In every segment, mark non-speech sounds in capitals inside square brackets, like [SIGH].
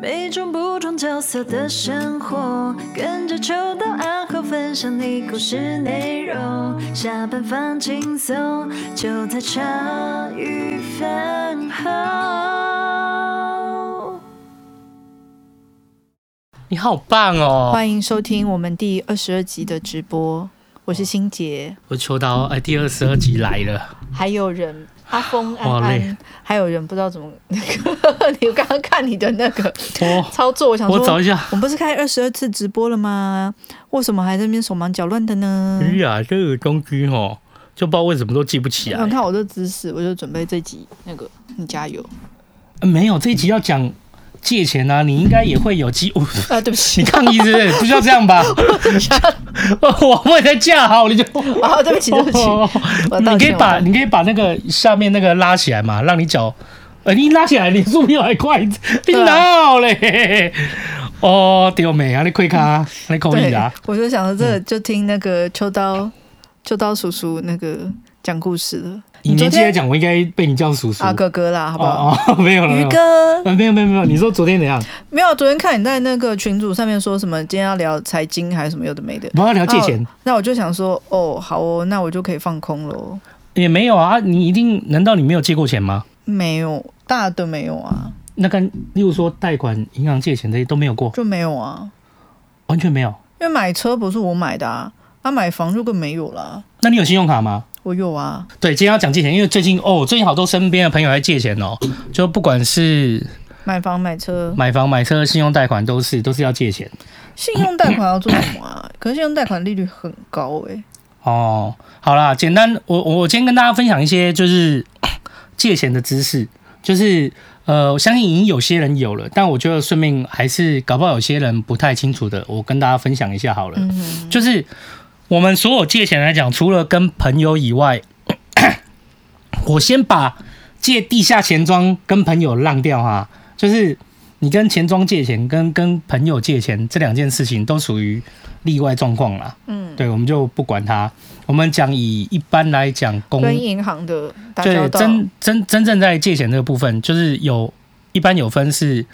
每种不同角色的生活，跟着秋刀暗号分享你故事内容。下班放轻松，就在茶余饭后。你好棒哦！欢迎收听我们第二十二集的直播，我是欣洁，我秋刀，哎，第二十二集来了，还有人。阿峰安安，还有人不知道怎么那个，[LAUGHS] 你刚刚看你的那个操作，我想说，我找一下，我们不是开二十二次直播了吗？为什么还在那边手忙脚乱的呢？哎呀，这个东西哦，就不知道为什么都记不起来。你看我这姿势，我就准备这集那个，你加油。没有，这一集要讲。借钱啊，你应该也会有机会。[LAUGHS] 啊，对不起，你抗议是不是？不需要这样吧？[LAUGHS] 我我也在架好，你就啊，对不起，对不起。你可以把你可以把那个下面那个拉起来嘛，让你脚，呃，你拉起来，你速度还快，你哪嘞？哦，丢美啊，你快卡，你可以啊。我就想到这，就听那个秋刀秋刀叔叔那个讲故事了。你年纪来讲，我应该被你叫叔叔。啊，哥哥啦，好不好？哦，[LAUGHS] 没有了。鱼哥，没有没有没有。你说昨天怎样？没有，昨天看你在那个群组上面说什么，今天要聊财经还是什么有的没的。我要聊借钱。那我就想说，哦，好哦，那我就可以放空喽。也没有啊，你一定？难道你没有借过钱吗？没有，大的没有啊。那跟例如说贷款、银行借钱这些都没有过，就没有啊，完全没有。因为买车不是我买的啊，他买房就更没有了。那你有信用卡吗？我有啊，对，今天要讲借钱，因为最近哦，最近好多身边的朋友在借钱哦，就不管是买房、买车、买房、买车，信用贷款都是都是要借钱。信用贷款要做什么啊？[COUGHS] 可是信用贷款利率很高哎、欸。哦，好啦，简单，我我今天跟大家分享一些就是 [COUGHS] 借钱的知识，就是呃，我相信已经有些人有了，但我觉得顺便还是搞不好有些人不太清楚的，我跟大家分享一下好了，嗯、就是。我们所有借钱来讲，除了跟朋友以外，[COUGHS] 我先把借地下钱庄跟朋友让掉哈，就是你跟钱庄借钱跟跟朋友借钱这两件事情都属于例外状况啦。嗯，对，我们就不管它。我们讲以一般来讲，公跟银行的对真真真正在借钱这个部分，就是有一般有分是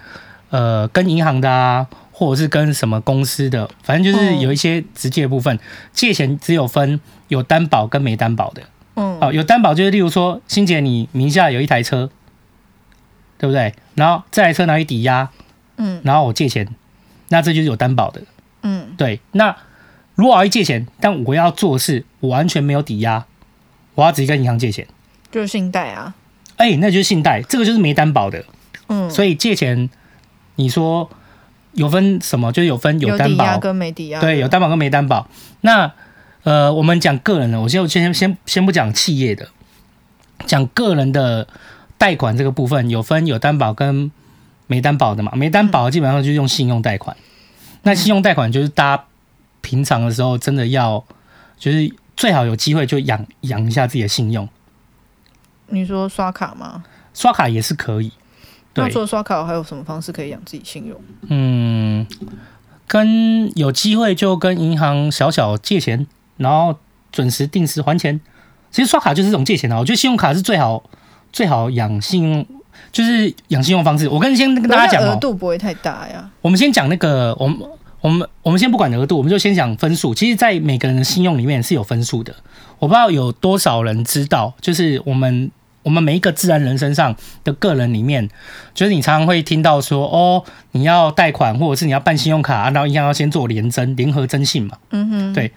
呃跟银行的啊。或者是跟什么公司的，反正就是有一些直接的部分，借钱只有分有担保跟没担保的。嗯，哦，有担保就是例如说，欣姐你名下有一台车，对不对？然后这台车拿去抵押，嗯，然后我借钱，那这就是有担保的。嗯，对。那如果我要借钱，但我要做的是我完全没有抵押，我要直接跟银行借钱，就是信贷啊。哎，那就是信贷，这个就是没担保的。嗯，所以借钱，你说。有分什么？就是有分有担保跟没抵押。对，有担保跟没担保。那呃，我们讲个人的，我先先先先不讲企业的，讲个人的贷款这个部分，有分有担保跟没担保的嘛？没担保基本上就是用信用贷款。那信用贷款就是大家平常的时候真的要，就是最好有机会就养养一下自己的信用。你说刷卡吗？刷卡也是可以。那除了刷卡，还有什么方式可以养自己信用？嗯，跟有机会就跟银行小小借钱，然后准时定时还钱。其实刷卡就是这种借钱的，我觉得信用卡是最好最好养信用，就是养信用方式。我跟先跟大家讲，额度不会太大呀。我们先讲那个，我们我们我们先不管额度，我们就先讲分数。其实，在每个人的信用里面是有分数的。我不知道有多少人知道，就是我们。我们每一个自然人身上的个人里面，就是你常常会听到说，哦，你要贷款或者是你要办信用卡，然后银行要先做联征、联合征信嘛。嗯哼。对，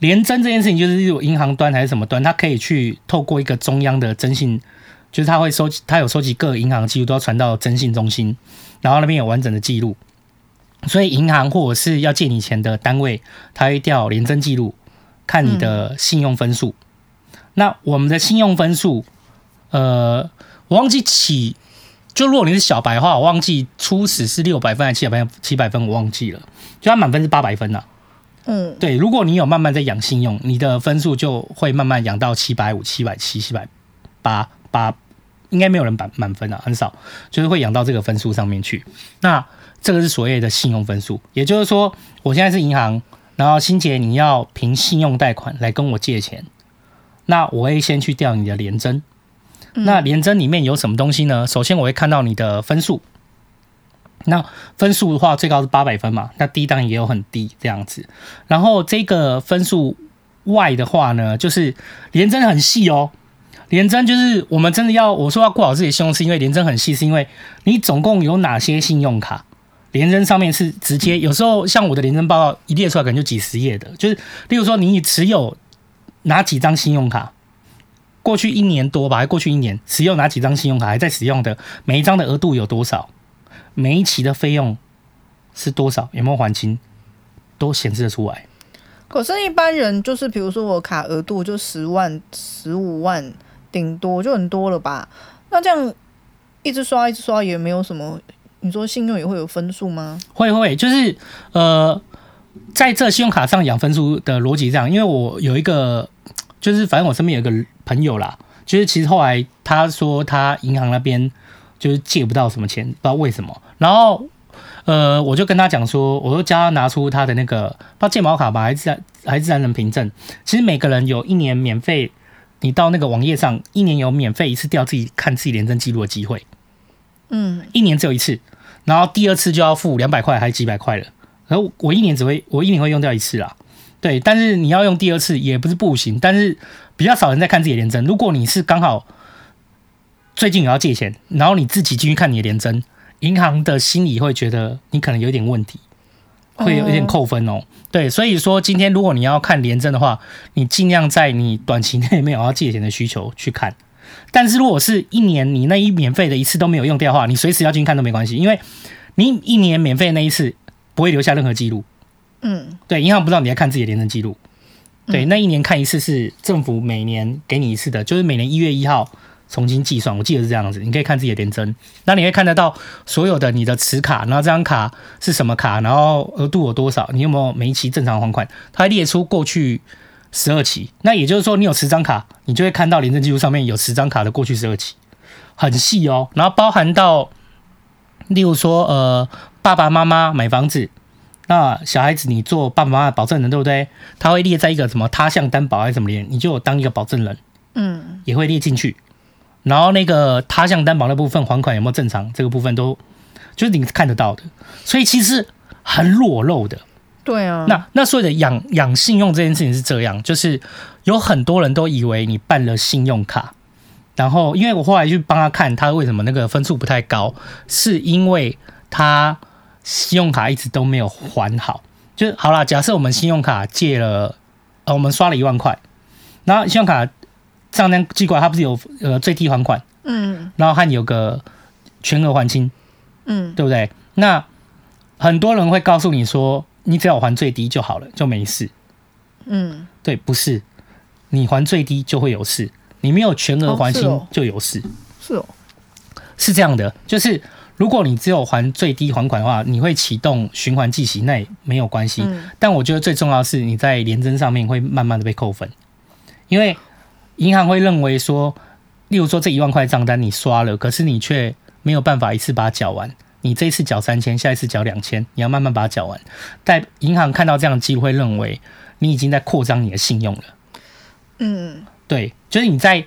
联征这件事情就是有银行端还是什么端，它可以去透过一个中央的征信，就是它会收集，他有收集各个银行的记录，都要传到征信中心，然后那边有完整的记录。所以银行或者是要借你钱的单位，它会调联征记录，看你的信用分数。嗯。那我们的信用分数。呃，我忘记起，就如果你是小白的话，我忘记初始是六百分还是七百分？七百分我忘记了，就它满分是八百分呐。嗯，对，如果你有慢慢在养信用，你的分数就会慢慢养到七百五、七百七、七百八八，应该没有人满满分啊，很少，就是会养到这个分数上面去。那这个是所谓的信用分数，也就是说，我现在是银行，然后新杰你要凭信用贷款来跟我借钱，那我会先去调你的联征。那联征里面有什么东西呢？首先我会看到你的分数，那分数的话，最高是八百分嘛，那低当然也有很低这样子。然后这个分数外的话呢，就是联征很细哦。联征就是我们真的要我说要顾好自己的信用，是因为联征很细，是因为你总共有哪些信用卡？联征上面是直接，有时候像我的联征报告一列出来，可能就几十页的，就是例如说你持有哪几张信用卡，过去一年多吧，还过去一年使用哪几张信用卡还在使用的，每一张的额度有多少，每一期的费用是多少，有没有还清，都显示得出来。可是，一般人就是比如说我卡额度就十万、十五万。顶多就很多了吧？那这样一直刷一直刷也没有什么。你说信用也会有分数吗？会会，就是呃，在这信用卡上养分数的逻辑上，因为我有一个，就是反正我身边有一个朋友啦，就是其实后来他说他银行那边就是借不到什么钱，不知道为什么。然后呃，我就跟他讲说，我就叫他拿出他的那个，不知道健保卡吧，还是还是自然人凭证。其实每个人有一年免费。你到那个网页上，一年有免费一次调自己看自己廉政记录的机会，嗯，一年只有一次，然后第二次就要付两百块还是几百块了。然后我一年只会我一年会用掉一次啦，对，但是你要用第二次也不是不行，但是比较少人在看自己的联征。如果你是刚好最近有要借钱，然后你自己进去看你的联征，银行的心里会觉得你可能有点问题。会有一点扣分哦，对，所以说今天如果你要看联征的话，你尽量在你短期内没有要借钱的需求去看。但是如果是一年你那一免费的一次都没有用掉的话，你随时要进去看都没关系，因为你一年免费那一次不会留下任何记录。嗯，对，银行不知道你在看自己的廉政记录。对，那一年看一次是政府每年给你一次的，就是每年一月一号。重新计算，我记得是这样子。你可以看自己的廉征，那你会看得到所有的你的持卡，然后这张卡是什么卡，然后额度有多少，你有没有每一期正常还款，它列出过去十二期。那也就是说，你有十张卡，你就会看到廉政记录上面有十张卡的过去十二期，很细哦。然后包含到，例如说，呃，爸爸妈妈买房子，那小孩子你做爸爸妈妈保证人，对不对？他会列在一个什么他项担保还是什么联，你就当一个保证人，嗯，也会列进去。然后那个他项担保那部分还款有没有正常？这个部分都就是你看得到的，所以其实很裸露的。对啊。那那所谓的养养信用这件事情是这样，就是有很多人都以为你办了信用卡，然后因为我后来去帮他看他为什么那个分数不太高，是因为他信用卡一直都没有还好。就是好啦，假设我们信用卡借了，呃，我们刷了一万块，然后信用卡。账单寄过来，它不是有呃最低还款，嗯，然后还有个全额还清，嗯，对不对？那很多人会告诉你说，你只要还最低就好了，就没事，嗯，对，不是，你还最低就会有事，你没有全额还清就有事，是哦，是这样的，就是如果你只有还最低还款的话，你会启动循环计息，那也没有关系，嗯，但我觉得最重要的是你在联征上面会慢慢的被扣分，因为。银行会认为说，例如说这一万块账单你刷了，可是你却没有办法一次把它缴完。你这一次缴三千，下一次缴两千，你要慢慢把它缴完。但银行看到这样的机会，认为你已经在扩张你的信用了。嗯，对，就是你在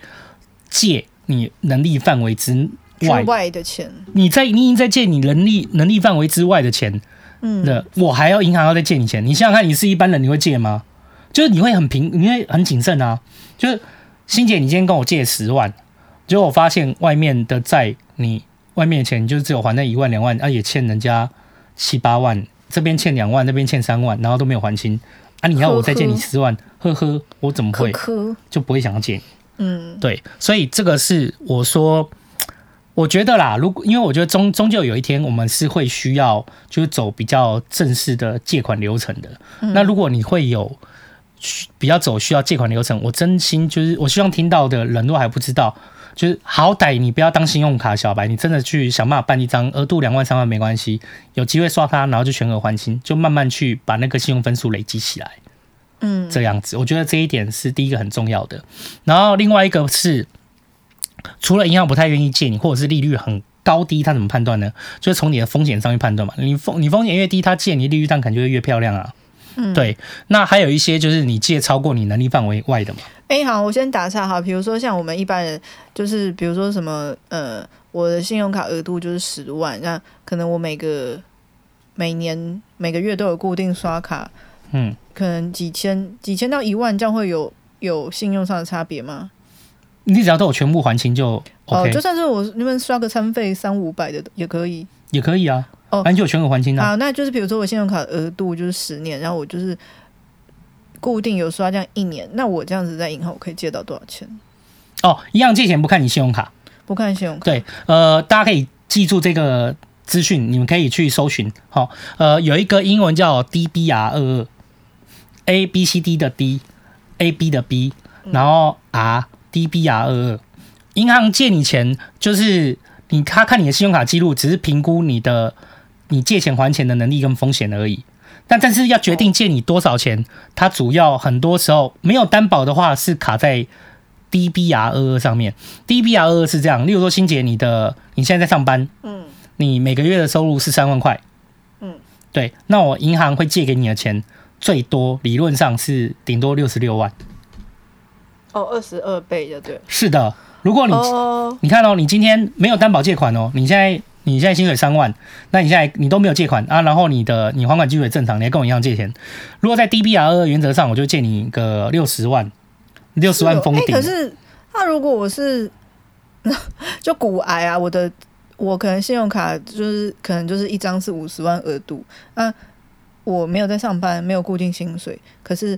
借你能力范围之外外的钱。你在你已经在借你能力能力范围之外的钱。嗯，那我还要银行要再借你钱？你想想看，你是一般人，你会借吗？就是你会很平，你会很谨慎啊，就是。欣姐，你今天跟我借十万，结果我发现外面的债，你外面的钱就只有还那一万两万，啊也欠人家七八万，这边欠两万，那边欠三万，然后都没有还清，啊你要我再借你十万，呵呵，我怎么会就不会想要借你？嗯，对，所以这个是我说，我觉得啦，如果因为我觉得终终究有一天我们是会需要就是走比较正式的借款流程的，那如果你会有。比较走需要借款流程，我真心就是我希望听到的人都还不知道，就是好歹你不要当信用卡小白，你真的去想办法办一张额度两万三万没关系，有机会刷它，然后就全额还清，就慢慢去把那个信用分数累积起来，嗯，这样子，我觉得这一点是第一个很重要的。然后另外一个是，除了银行不太愿意借你，或者是利率很高低，他怎么判断呢？就是从你的风险上去判断嘛，你风你风险越低，他借你利率当然肯定就会越漂亮啊。嗯，对，那还有一些就是你借超过你能力范围外的嘛。哎、欸，好，我先打岔哈。比如说像我们一般人，就是比如说什么呃，我的信用卡额度就是十万，那可能我每个每年每个月都有固定刷卡，嗯，可能几千几千到一万，这样会有有信用上的差别吗？你只要都有全部还清就 OK，哦，就算是我那边刷个餐费三五百的也可以，也可以啊。哦，反正就有全额还清啊。好，那就是比如说我信用卡额度就是十年，然后我就是固定有刷这样一年，那我这样子在银行我可以借到多少钱？哦，一样借钱不看你信用卡，不看信用卡。对，呃，大家可以记住这个资讯，你们可以去搜寻。好、哦，呃，有一个英文叫 DBR 二二，A B C D 的 D，A B 的 B，然后 R DBR 二二，银行借你钱就是你他看你的信用卡记录，只是评估你的你借钱还钱的能力跟风险而已。但但是要决定借你多少钱，它主要很多时候没有担保的话是卡在。DBR 二二上面，DBR 二二是这样，例如说，欣姐，你的你现在在上班，嗯，你每个月的收入是三万块，嗯，对，那我银行会借给你的钱最多理论上是顶多六十六万，哦，二十二倍的对，是的，如果你、哦、你看哦，你今天没有担保借款哦，你现在你现在薪水三万，那你现在你都没有借款啊，然后你的你还款基础也正常，你还跟我一样借钱，如果在 DBR 二二原则上，我就借你个六十万。六十万封顶。可是那如果我是 [LAUGHS] 就骨癌啊，我的我可能信用卡就是可能就是一张是五十万额度，那我没有在上班，没有固定薪水，可是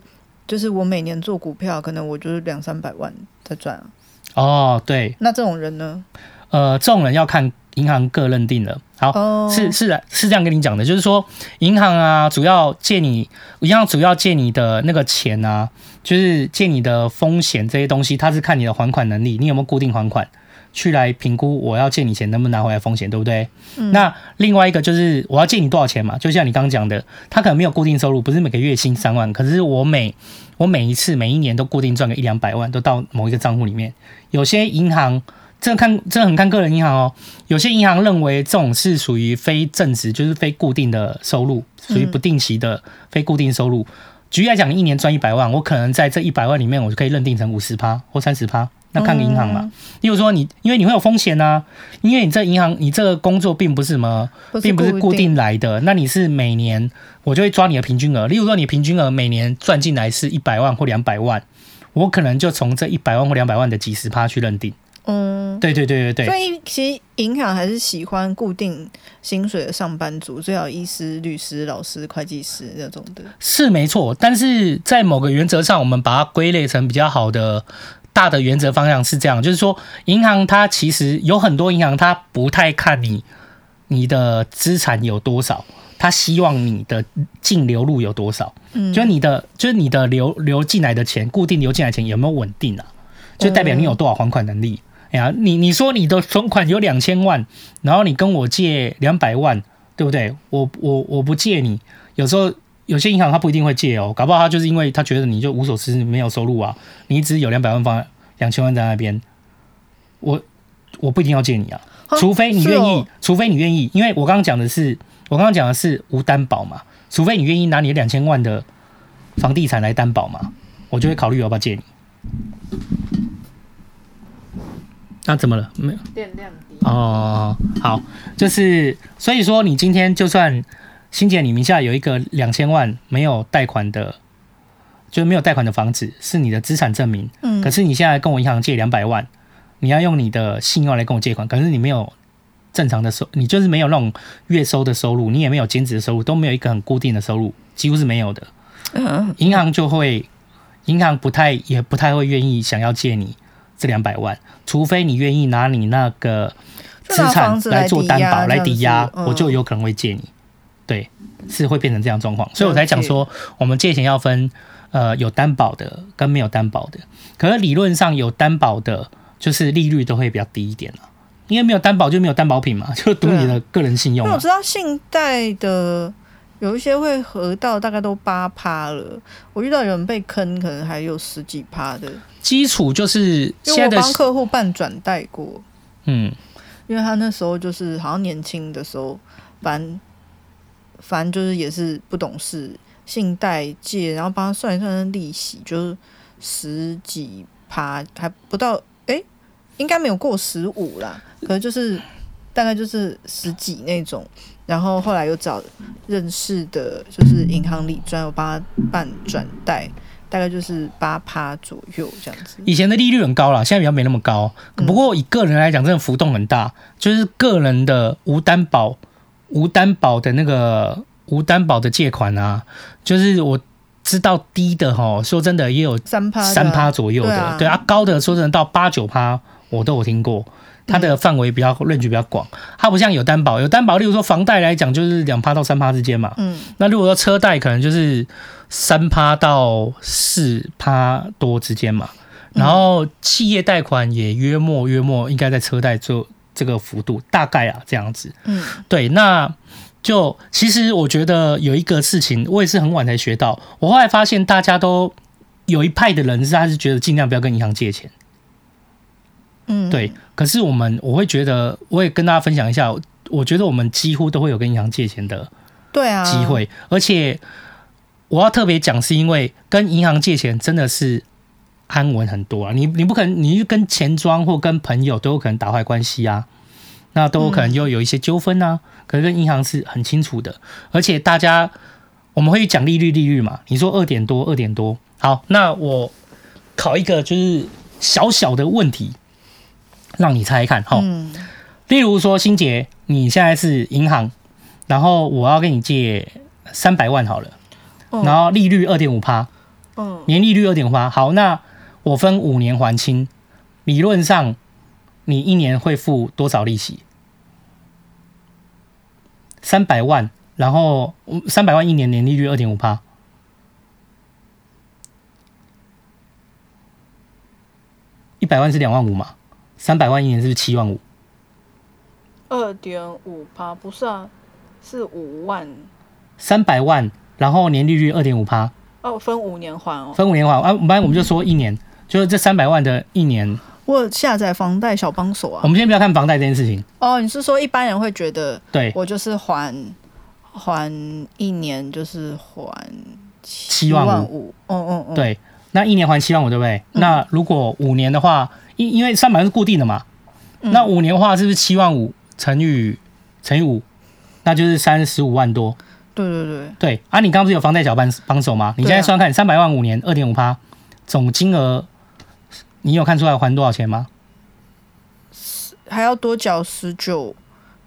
就是我每年做股票，可能我就是两三百万在赚啊。哦，对。那这种人呢？呃，这种人要看银行个认定了。好，哦、是是是这样跟你讲的，就是说银行啊，主要借你，银行主要借你的那个钱啊。就是借你的风险这些东西，它是看你的还款能力，你有没有固定还款，去来评估我要借你钱能不能拿回来风险，对不对？嗯。那另外一个就是我要借你多少钱嘛？就像你刚刚讲的，他可能没有固定收入，不是每个月薪三万，可是我每我每一次每一年都固定赚个一两百万，都到某一个账户里面。有些银行这看这很看个人银行哦，有些银行认为这种是属于非正值，就是非固定的收入，属于不定期的非固定收入。嗯举例来讲，你一年赚一百万，我可能在这一百万里面，我就可以认定成五十趴或三十趴，那看个银行嘛。例如说你，因为你会有风险呐、啊，因为你这银行，你这个工作并不是什么，并不是固定来的，那你是每年我就会抓你的平均额。例如说，你平均额每年赚进来是一百万或两百万，我可能就从这一百万或两百万的几十趴去认定。嗯，对对对对对。所以其实银行还是喜欢固定薪水的上班族，最好医师、律师、老师、会计师那种的。是没错，但是在某个原则上，我们把它归类成比较好的大的原则方向是这样，就是说，银行它其实有很多银行，它不太看你你的资产有多少，它希望你的净流入有多少。嗯，就是你的就是你的流流进来的钱，固定流进来的钱有没有稳定啊？就代表你有多少还款能力。哎呀，你你说你的存款有两千万，然后你跟我借两百万，对不对？我我我不借你，有时候有些银行他不一定会借哦，搞不好他就是因为他觉得你就无所事事，没有收入啊，你只有两百万放两千万在那边，我我不一定要借你啊，除非你愿意，除非你愿意，因为我刚刚讲的是我刚刚讲的是无担保嘛，除非你愿意拿你两千万的房地产来担保嘛，我就会考虑要不要借你。那、啊、怎么了？没有电量低哦。好，就是所以说，你今天就算欣姐，你名下有一个两千万没有贷款的，就是没有贷款的房子，是你的资产证明。嗯。可是你现在跟我银行借两百万，你要用你的信用来跟我借款，可是你没有正常的收，你就是没有那种月收的收入，你也没有兼职的收入，都没有一个很固定的收入，几乎是没有的。嗯。银行就会，银行不太也不太会愿意想要借你。这两百万，除非你愿意拿你那个资产来做担保来抵押，我就有可能会借你。对，是会变成这样状况，所以我才讲说，我们借钱要分呃有担保的跟没有担保的。可是理论上有担保的，就是利率都会比较低一点了，因为没有担保就没有担保品嘛，[LAUGHS] 就赌你的个人信用。那我知道信贷的。有一些会合到大概都八趴了，我遇到有人被坑，可能还有十几趴的。基础就是现在因为我帮客户办转贷过，嗯，因为他那时候就是好像年轻的时候，反正反正就是也是不懂事，信贷借，然后帮他算一算利息，就是十几趴，还不到，诶、欸，应该没有过十五啦，可能就是大概就是十几那种。然后后来又找认识的，就是银行理专有帮他办转贷，大概就是八趴左右这样子。以前的利率很高了，现在比较没那么高。不过以个人来讲，真的浮动很大，就是个人的无担保、无担保的那个无担保的借款啊，就是我知道低的哈，说真的也有三趴三趴左右的，对啊，高的说真的到八九趴，我都有听过。它的范围比较 range 比较广，它不像有担保，有担保，例如说房贷来讲就是两趴到三趴之间嘛。嗯，那如果说车贷可能就是三趴到四趴多之间嘛。然后企业贷款也约莫约莫应该在车贷做这个幅度，大概啊这样子。嗯，对，那就其实我觉得有一个事情，我也是很晚才学到，我后来发现大家都有一派的人是他是觉得尽量不要跟银行借钱。嗯，对。可是我们我会觉得，我也跟大家分享一下，我觉得我们几乎都会有跟银行借钱的，对啊，机会。而且我要特别讲，是因为跟银行借钱真的是安稳很多啊。你你不可能，你跟钱庄或跟朋友都有可能打坏关系啊，那都有可能又有一些纠纷啊。可是跟银行是很清楚的，而且大家我们会讲利率利率嘛。你说二点多二点多，好，那我考一个就是小小的问题。让你猜看哈，嗯，例如说，欣洁，你现在是银行，然后我要跟你借三百万好了，然后利率二点五趴，嗯，年利率二点五趴，好，那我分五年还清，理论上你一年会付多少利息？三百万，然后三百万一年年利率二点五趴，一百万是两万五嘛？三百万一年是不是七万五？二点五趴不是啊，是五万。三百万，然后年利率二点五趴。哦，分五年还哦。分五年还啊，不然我们就说一年，就是这三百万的一年。我下载房贷小帮手啊。我们先不要看房贷这件事情。哦，你是说一般人会觉得，对，我就是还还一年就是还七万五。嗯嗯嗯。对，那一年还七万五，对不对？嗯、那如果五年的话。因因为三百万是固定的嘛，那五年的话是不是七万五乘以乘以五，那就是三十五万多。对对对对啊！你刚刚不是有房贷小帮帮手吗？你现在算看三百万五年二点五趴，总金额你有看出来还多少钱吗？还要多缴十九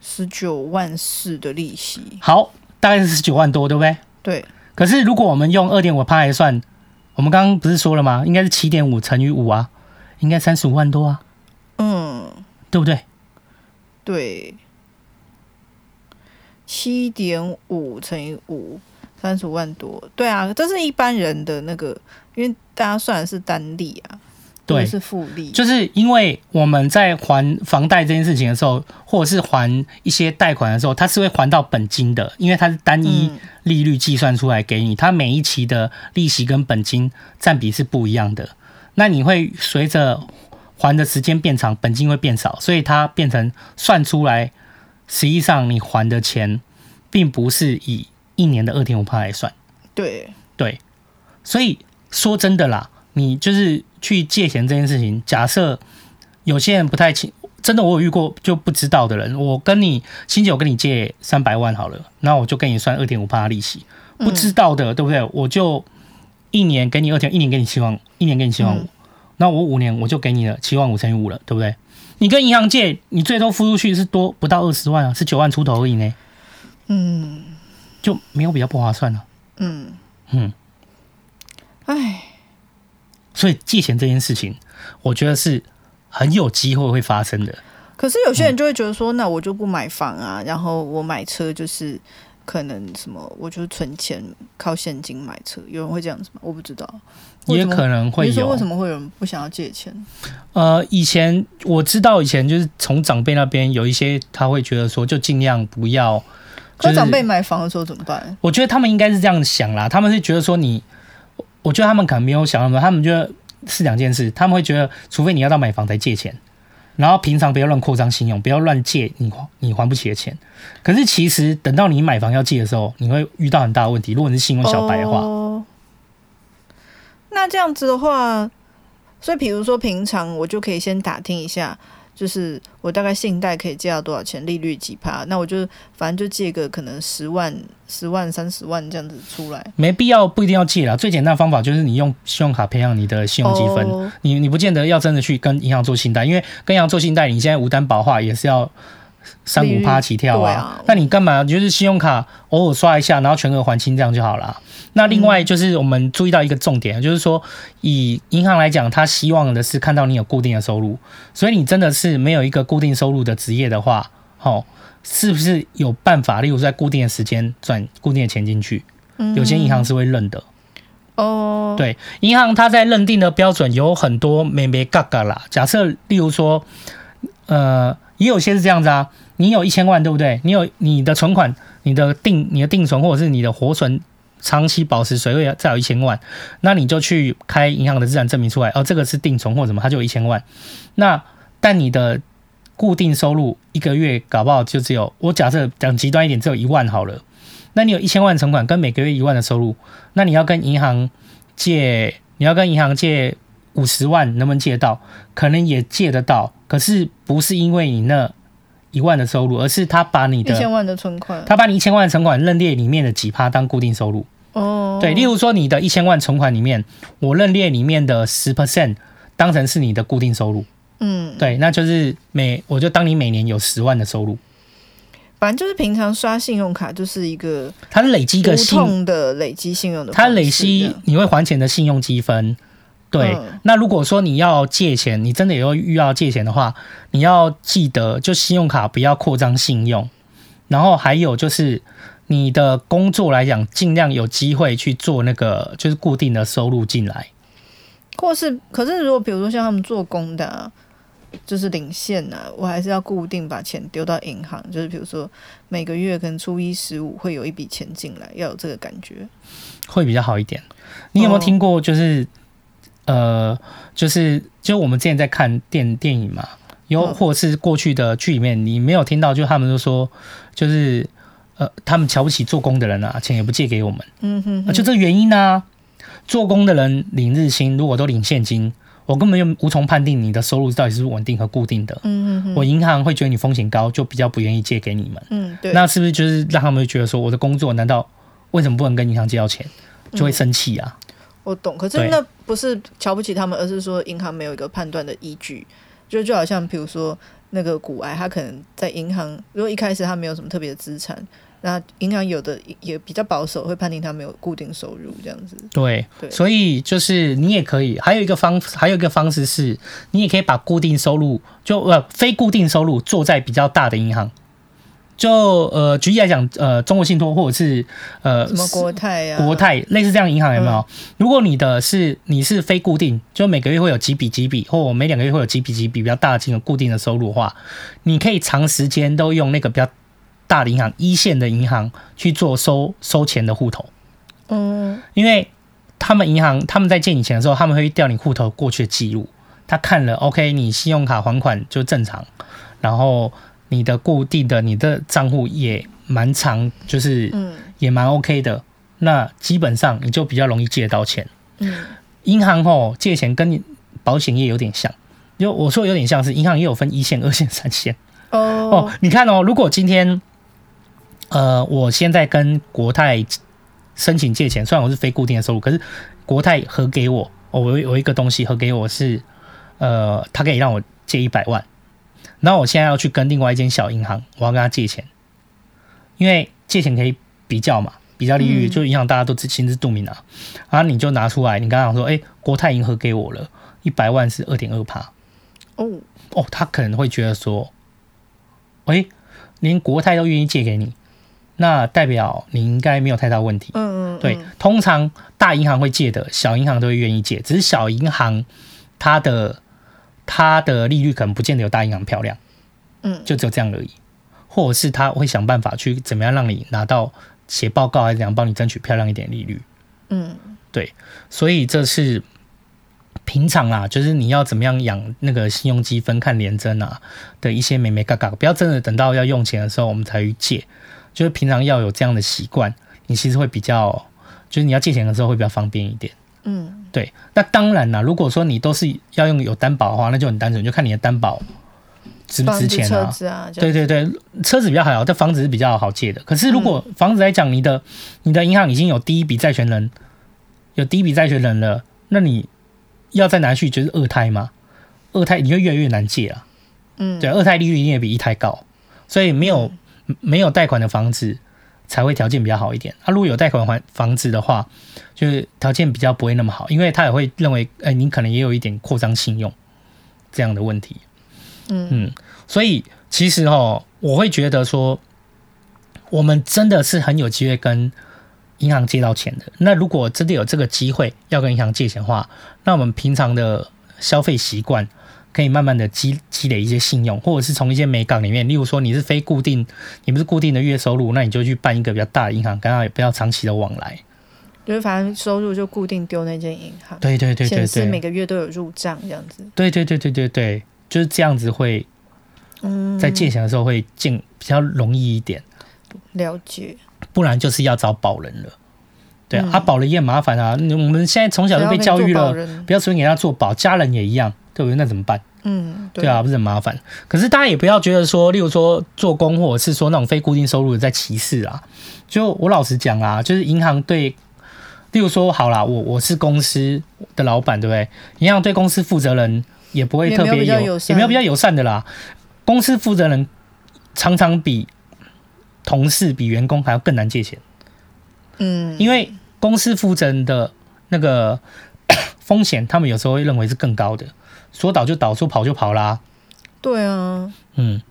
十九万四的利息。好，大概是十九万多，对不对？对。可是如果我们用二点五趴来算，我们刚刚不是说了吗？应该是七点五乘以五啊。应该三十五万多啊，嗯，对不对？对，七点五乘以五，三十五万多，对啊，这是一般人的那个，因为大家算的是单利啊，对，是复利，就是因为我们在还房贷这件事情的时候，或者是还一些贷款的时候，它是会还到本金的，因为它是单一利率计算出来给你，它每一期的利息跟本金占比是不一样的。那你会随着还的时间变长，本金会变少，所以它变成算出来，实际上你还的钱，并不是以一年的二点五趴来算。对对，所以说真的啦，你就是去借钱这件事情，假设有些人不太清，真的我有遇过就不知道的人，我跟你欣洁，我跟你借三百万好了，那我就跟你算二点五趴利息，不知道的、嗯、对不对？我就。一年给你二点，一年给你七万，一年给你七万五，那我五年我就给你了七万五乘以五了，对不对？你跟银行借，你最多付出去是多不到二十万啊，是九万出头而已呢。嗯，就没有比较不划算了。嗯嗯，哎，所以借钱这件事情，我觉得是很有机会会发生的。可是有些人就会觉得说，那我就不买房啊，然后我买车就是。可能什么，我就存钱靠现金买车，有人会这样子吗？我不知道，也可能会有。你说为什么会有人不想要借钱？呃，以前我知道，以前就是从长辈那边有一些他会觉得说，就尽量不要。可长辈买房的时候怎么办？我觉得他们应该是这样想啦，他们是觉得说你，我觉得他们可能没有想那么多，他们觉得是两件事，他们会觉得，除非你要到买房才借钱。然后平常不要乱扩张信用，不要乱借你还你还不起的钱。可是其实等到你买房要借的时候，你会遇到很大的问题。如果你是信用小白的话，那这样子的话，所以比如说平常我就可以先打听一下。就是我大概信贷可以借到多少钱，利率几趴？那我就反正就借个可能十万、十万、三十万这样子出来。没必要，不一定要借啦。最简单的方法就是你用信用卡培养你的信用积分。Oh. 你你不见得要真的去跟银行做信贷，因为跟银行做信贷，你现在无担保化也是要三五趴起跳啊。那、啊、你干嘛？就是信用卡偶尔刷一下，然后全额还清这样就好了。那另外就是我们注意到一个重点，嗯、就是说以银行来讲，他希望的是看到你有固定的收入，所以你真的是没有一个固定收入的职业的话，哦，是不是有办法，例如在固定的时间转固定的钱进去？嗯、有些银行是会认的。哦，对，银行它在认定的标准有很多没没嘎嘎啦。假设例如说，呃，也有些是这样子啊，你有一千万，对不对？你有你的存款，你的定你的定存或者是你的活存。长期保持水位再有一千万，那你就去开银行的资产证明出来，哦，这个是定存或什么，它就有一千万。那但你的固定收入一个月搞不好就只有，我假设讲极端一点，只有一万好了。那你有一千万存款跟每个月一万的收入，那你要跟银行借，你要跟银行借五十万，能不能借到？可能也借得到，可是不是因为你那。一万的收入，而是他把你的一千万的存款，他把你一千万的存款认列里面的几趴当固定收入。哦，对，例如说你的一千万存款里面，我认列里面的十 percent 当成是你的固定收入。嗯，对，那就是每我就当你每年有十万的收入。反正就是平常刷信用卡就是一个，它是累积一个信用的累积信用的，它累积你会还钱的信用积分。对，那如果说你要借钱，你真的也要遇到借钱的话，你要记得，就信用卡不要扩张信用，然后还有就是你的工作来讲，尽量有机会去做那个就是固定的收入进来，或是可是如果比如说像他们做工的啊，就是领现啊，我还是要固定把钱丢到银行，就是比如说每个月可能初一十五会有一笔钱进来，要有这个感觉，会比较好一点。你有没有听过就是？呃，就是就我们之前在看电电影嘛，有或者是过去的剧里面，你没有听到，就他们就说，就是呃，他们瞧不起做工的人啊，钱也不借给我们，嗯哼，哼，就这原因呢、啊，做工的人领日薪，如果都领现金，我根本就无从判定你的收入到底是不是稳定和固定的，嗯哼，哼，我银行会觉得你风险高，就比较不愿意借给你们，嗯，对，那是不是就是让他们会觉得说，我的工作难道为什么不能跟银行借到钱，就会生气啊？嗯我懂，可是那不是瞧不起他们，而是说银行没有一个判断的依据，就就好像比如说那个股癌，他可能在银行，如果一开始他没有什么特别的资产，那银行有的也比较保守，会判定他没有固定收入这样子。对，对，所以就是你也可以，还有一个方，还有一个方式是，你也可以把固定收入就呃非固定收入做在比较大的银行。就呃，举例来讲，呃，中国信托或者是呃什么国泰呀、国泰类似这样的银行有没有？嗯、如果你的是你是非固定，就每个月会有几笔几笔，或每两个月会有几笔几笔比较大的金额固定的收入的话，你可以长时间都用那个比较大的银行一线的银行去做收收钱的户头。嗯，因为他们银行他们在借你钱的时候，他们会调你户头过去的记录，他看了 OK，你信用卡还款就正常，然后。你的固定的你的账户也蛮长，就是嗯也蛮 OK 的，那基本上你就比较容易借到钱。嗯，银行吼借钱跟保险业有点像，就我说有点像是银行也有分一线、二线、三线。哦哦，你看哦，如果今天呃，我现在跟国泰申请借钱，虽然我是非固定的收入，可是国泰核给我，我有一个东西核给我是呃，他可以让我借一百万。那我现在要去跟另外一间小银行，我要跟他借钱，因为借钱可以比较嘛，比较利率，就银行大家都知心知肚明啊。然后你就拿出来，你刚刚说，哎，国泰银行给我了一百万是二点二趴，哦哦，他可能会觉得说，哎，连国泰都愿意借给你，那代表你应该没有太大问题。嗯嗯，对，通常大银行会借的，小银行都会愿意借，只是小银行它的。它的利率可能不见得有大银行漂亮，嗯，就只有这样而已，或者是他会想办法去怎么样让你拿到写报告还是怎样帮你争取漂亮一点利率，嗯，对，所以这是平常啊，就是你要怎么样养那个信用积分看联征啊的一些美眉嘎嘎，不要真的等到要用钱的时候我们才去借，就是平常要有这样的习惯，你其实会比较，就是你要借钱的时候会比较方便一点。嗯，对。那当然啦，如果说你都是要用有担保的话，那就很单纯，就看你的担保值不值钱啊。车子啊，对对对，车子比较好，但房子是比较好借的。可是如果房子来讲，你的你的银行已经有第一笔债权人，有第一笔债权人了，那你要再拿去就是二胎嘛？二胎你会越来越难借啊。嗯，对，二胎利率一定也比一胎高，所以没有、嗯、没有贷款的房子才会条件比较好一点。啊，如果有贷款还房子的话，就是条件比较不会那么好，因为他也会认为，哎，你可能也有一点扩张信用这样的问题。嗯嗯，所以其实哦，我会觉得说，我们真的是很有机会跟银行借到钱的。那如果真的有这个机会要跟银行借钱的话，那我们平常的消费习惯。可以慢慢的积积累一些信用，或者是从一些美港里面，例如说你是非固定，你不是固定的月收入，那你就去办一个比较大的银行，跟他也不要长期的往来。就是反正收入就固定丢那间银行。对对对对对。每个月都有入账这样子。对对对对对对，就是这样子会，嗯，在借钱的时候会进比较容易一点。了解。不然就是要找保人了。对啊保人也很麻烦啊。我们现在从小就被教育了，不要随便给他做保，家人也一样。对不对？那怎么办？嗯，对，对啊，不是很麻烦。可是大家也不要觉得说，例如说做工或者是说那种非固定收入的在歧视啊。就我老实讲啊，就是银行对，例如说好啦，我我是公司的老板，对不对？银行对公司负责人也不会特别有，也没有比较友善的啦。公司负责人常常比同事、比员工还要更难借钱。嗯，因为公司负责人的那个 [COUGHS] 风险，他们有时候会认为是更高的。说倒就倒，说跑就跑啦。对啊，嗯，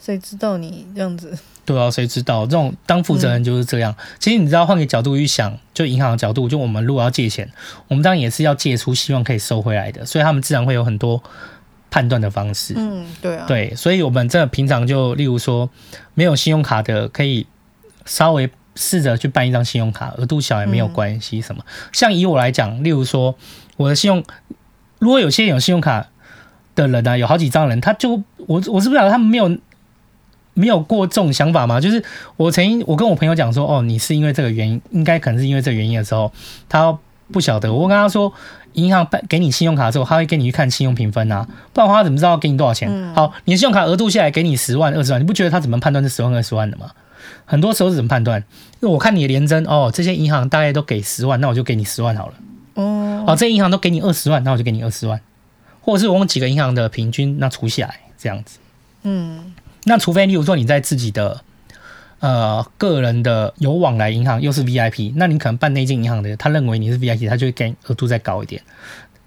谁知道你这样子？对啊，谁知道这种当负责人就是这样。嗯、其实你知道，换个角度去想，就银行的角度，就我们如果要借钱，我们当然也是要借出希望可以收回来的，所以他们自然会有很多判断的方式。嗯，对啊，对，所以我们这平常就例如说，没有信用卡的，可以稍微试着去办一张信用卡，额度小也没有关系。什么？嗯、像以我来讲，例如说我的信用。如果有些有信用卡的人啊，有好几张人，他就我我是不晓得他们没有没有过这种想法吗？就是我曾经我跟我朋友讲说，哦，你是因为这个原因，应该可能是因为这个原因的时候，他不晓得。我跟他说，银行办给你信用卡的时候，他会给你去看信用评分啊，不然的话他怎么知道给你多少钱？嗯、好，你的信用卡额度下来给你十万二十万，你不觉得他怎么判断是十万二十万的吗？很多时候是怎么判断？因为我看你的连征，哦，这些银行大概都给十万，那我就给你十万好了。哦，哦，这银行都给你二十万，那我就给你二十万，或者是我用几个银行的平均那除下来这样子。嗯，那除非例如说你在自己的呃个人的有往来银行又是 VIP，那你可能办那间银行的，他认为你是 VIP，他就会给额度再高一点。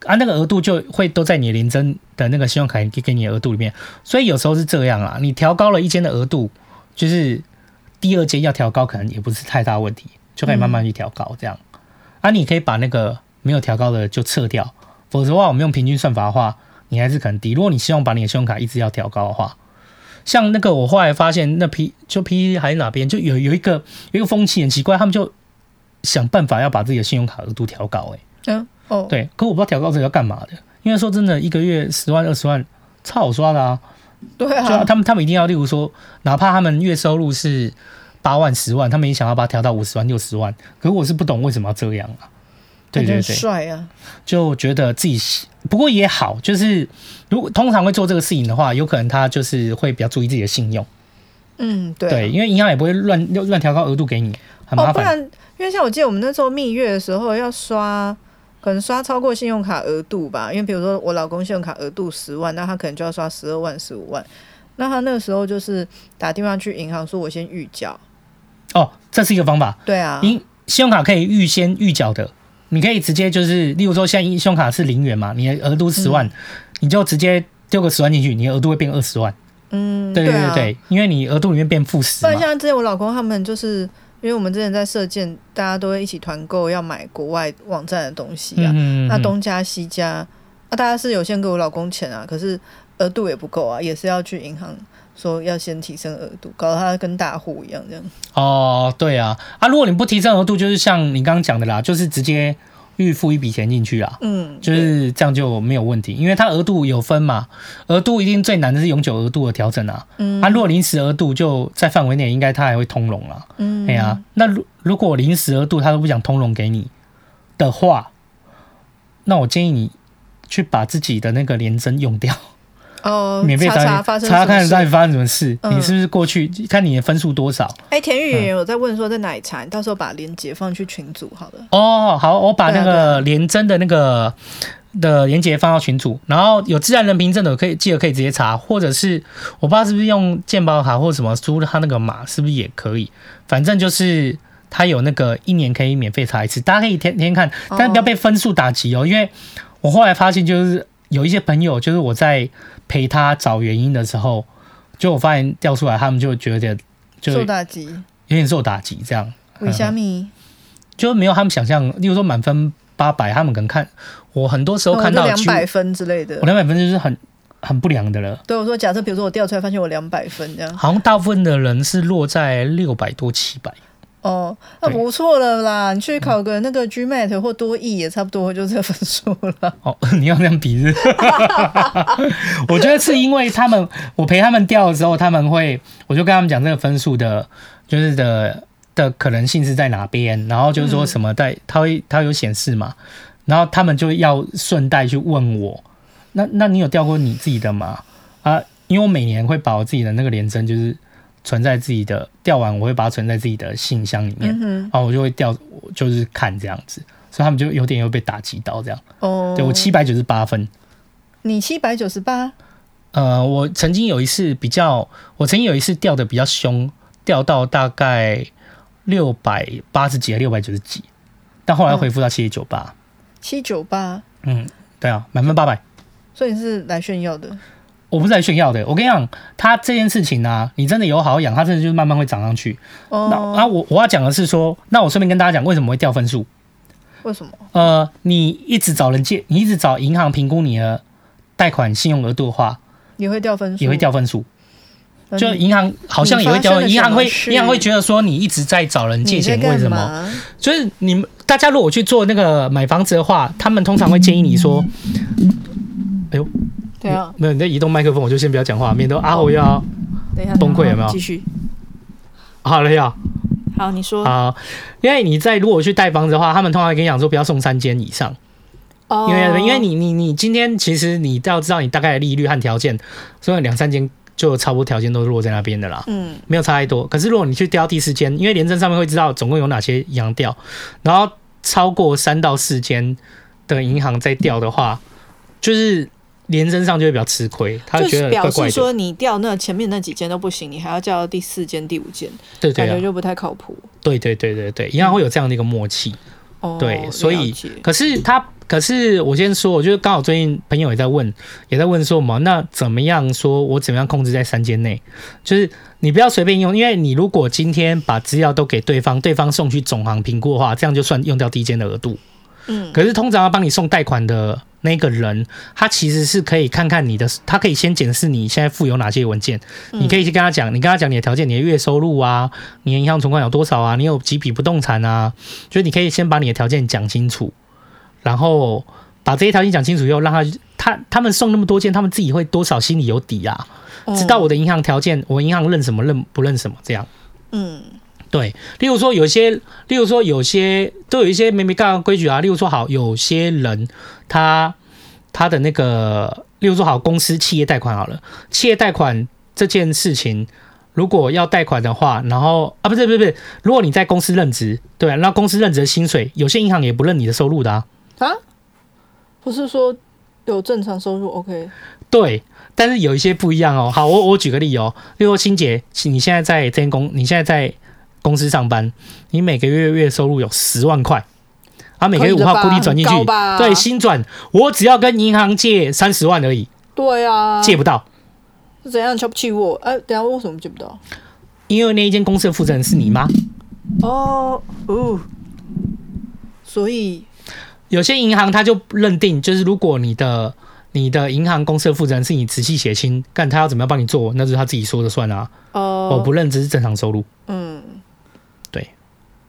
啊，那个额度就会都在你联征的那个信用卡给给你的额度里面，所以有时候是这样啊，你调高了一间的额度，就是第二间要调高可能也不是太大问题，就可以慢慢去调高这样，啊，你可以把那个。没有调高的就撤掉，否则的话，我们用平均算法的话，你还是可能低。如果你希望把你的信用卡一直要调高的话，像那个我后来发现，那 P 就 P 还是哪边，就有有一个有一个风气很奇怪，他们就想办法要把自己的信用卡额度调高，哎，嗯，哦，对，可我不知道调高这个要干嘛的，因为说真的，一个月十万二十万超好刷的啊，对啊，就他们他们一定要，例如说，哪怕他们月收入是八万十万，他们也想要把它调到五十万六十万，可是我是不懂为什么要这样啊。对对对，帅啊！就觉得自己不过也好，就是如果通常会做这个事情的话，有可能他就是会比较注意自己的信用。嗯，对、啊，对，因为银行也不会乱乱调高额度给你，很麻烦。哦，不然，因为像我记得我们那时候蜜月的时候要刷，可能刷超过信用卡额度吧。因为比如说我老公信用卡额度十万，那他可能就要刷十二万、十五万。那他那个时候就是打电话去银行说，我先预缴。哦，这是一个方法。对啊，银信用卡可以预先预缴的。你可以直接就是，例如说，现在信用卡是零元嘛，你的额度十万，嗯、你就直接丢个十万进去，你的额度会变二十万。嗯，对对对对，啊、因为你额度里面变负十。不然像之前我老公他们就是，因为我们之前在射箭，大家都会一起团购要买国外网站的东西啊，嗯、那东家西家，那、啊、大家是有先给我老公钱啊，可是额度也不够啊，也是要去银行。说要先提升额度，搞得他跟大户一样这样。哦，对啊，啊，如果你不提升额度，就是像你刚刚讲的啦，就是直接预付一笔钱进去啊，嗯，就是这样就没有问题，因为它额度有分嘛，额度一定最难的是永久额度的调整啊，嗯，啊，如果临时额度就在范围内，应该它还会通融了，嗯，对啊，那如如果临时额度他都不想通融给你的话，那我建议你去把自己的那个连征用掉。哦，免费查查发生查看到底发生什么事？嗯、你是不是过去看你的分数多少？哎、欸，田玉也有在问说在哪里查，你到时候把链接放去群组好了。哦，好，我把那个连真的那个的连接放到群组，然后有自然人凭证的可以记得可以直接查，或者是我不知道是不是用健保卡或什么输他那个码是不是也可以？反正就是他有那个一年可以免费查一次，大家可以天天看，但不要被分数打击哦，因为我后来发现就是有一些朋友就是我在。陪他找原因的时候，就我发现调出来，他们就觉得就受打击，有点受打击，这样。为什么？就没有他们想象，例如说满分八百，他们可能看我很多时候看到两百分之类的，我两百分就是很很不良的了。对，我说假设比如说我调出来发现我两百分这样，好像大部分的人是落在六百多七百。哦，那不错了啦！你去考个那个 GMAT 或多益也差不多就这分数了。哦，你要这样比是？[LAUGHS] 我觉得是因为他们，我陪他们调的时候，他们会，我就跟他们讲这个分数的，就是的的可能性是在哪边，然后就是说什么在，他会他有显示嘛，然后他们就要顺带去问我，那那你有调过你自己的吗？啊，因为我每年会把我自己的那个连针就是。存在自己的调完，我会把它存在自己的信箱里面，嗯、然后我就会调，就是看这样子，所以他们就有点又被打击到这样。哦，对我七百九十八分，你七百九十八？呃，我曾经有一次比较，我曾经有一次掉的比较凶，掉到大概六百八十几，六百九十几，但后来回复到七九八，七九八，嗯，对啊，满分八百，所以你是来炫耀的。我不是来炫耀的，我跟你讲，他这件事情啊，你真的有好好养，他真的就是慢慢会涨上去。哦。那啊，我我要讲的是说，那我顺便跟大家讲，为什么会掉分数？为什么？呃，你一直找人借，你一直找银行评估你的贷款信用额度的话，也会掉分数，也会掉分数。就银行好像也会掉，银行会银行会觉得说你一直在找人借钱，为什么？就是你们大家如果去做那个买房子的话，他们通常会建议你说，哎呦。对啊，没有你在移动麦克风，我就先不要讲话，免得阿豪要崩溃，有没有？继续。好了呀，好，你说。好，因为你在如果去贷房子的话，他们通常会跟你讲说不要送三间以上。哦。因为因为你你你今天其实你都要知道你大概的利率和条件，所以两三间就差不多条件都是落在那边的啦。嗯。没有差太多。可是如果你去调第四间，因为廉政上面会知道总共有哪些银行调，然后超过三到四间的银行在调的话，就是。联征上就会比较吃亏，他觉得怪怪的。表示说你掉那前面那几间都不行，你还要叫第四间、第五间，对对，感觉就不太靠谱。对对对对对，一样会有这样的一个默契。哦，对，所以可是他，可是我先说，我觉得刚好最近朋友也在问，也在问说嘛，那怎么样说我怎么样控制在三间内？就是你不要随便用，因为你如果今天把资料都给对方，对方送去总行评估的话，这样就算用掉第一间的额度。嗯，可是通常要帮你送贷款的。那个人，他其实是可以看看你的，他可以先检视你现在附有哪些文件，你可以去跟他讲，你跟他讲你的条件，你的月收入啊，你的银行存款有多少啊，你有几笔不动产啊，就是你可以先把你的条件讲清楚，然后把这些条件讲清楚以后，让他他他们送那么多件，他们自己会多少心里有底啊，知道我的银行条件，我银行认什么认不认什么这样，嗯。对，例如说有些，例如说有些都有一些没没干的规矩啊。例如说好，有些人他他的那个，例如说好，公司企业贷款好了，企业贷款这件事情，如果要贷款的话，然后啊，不是不是不是，如果你在公司任职，对啊，那公司任职的薪水，有些银行也不认你的收入的啊。啊？不是说有正常收入 OK？对，但是有一些不一样哦。好，我我举个例哦，例如说清姐，你现在在这间公，你现在在。公司上班，你每个月月收入有十万块，啊，每个月五号固定转进去，对，新转，我只要跟银行借三十万而已，对啊，借不到，是怎样瞧不起我？哎、啊，等下为什么借不到？因为那一间公司的负责人是你妈。哦哦，所以有些银行他就认定，就是如果你的你的银行公司的负责人是你直系血亲，干他要怎么样帮你做，那就是他自己说的算啊。哦，我不认知是正常收入。嗯。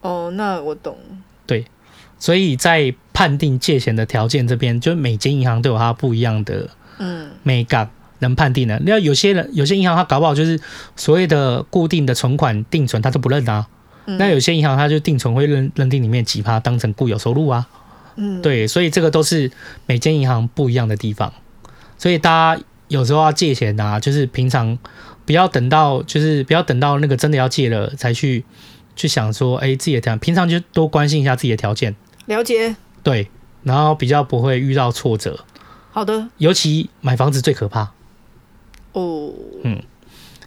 哦，那我懂。对，所以在判定借钱的条件这边，就每间银行都有它不一样的嗯美感能判定的。那有些人有些银行它搞不好就是所谓的固定的存款定存，它都不认啊。嗯、那有些银行它就定存会认认定里面几趴当成固有收入啊。嗯，对，所以这个都是每间银行不一样的地方。所以大家有时候要借钱啊，就是平常不要等到，就是不要等到那个真的要借了才去去想说，哎，自己的条件，平常就多关心一下自己的条件。了解。对，然后比较不会遇到挫折。好的。尤其买房子最可怕。哦。嗯。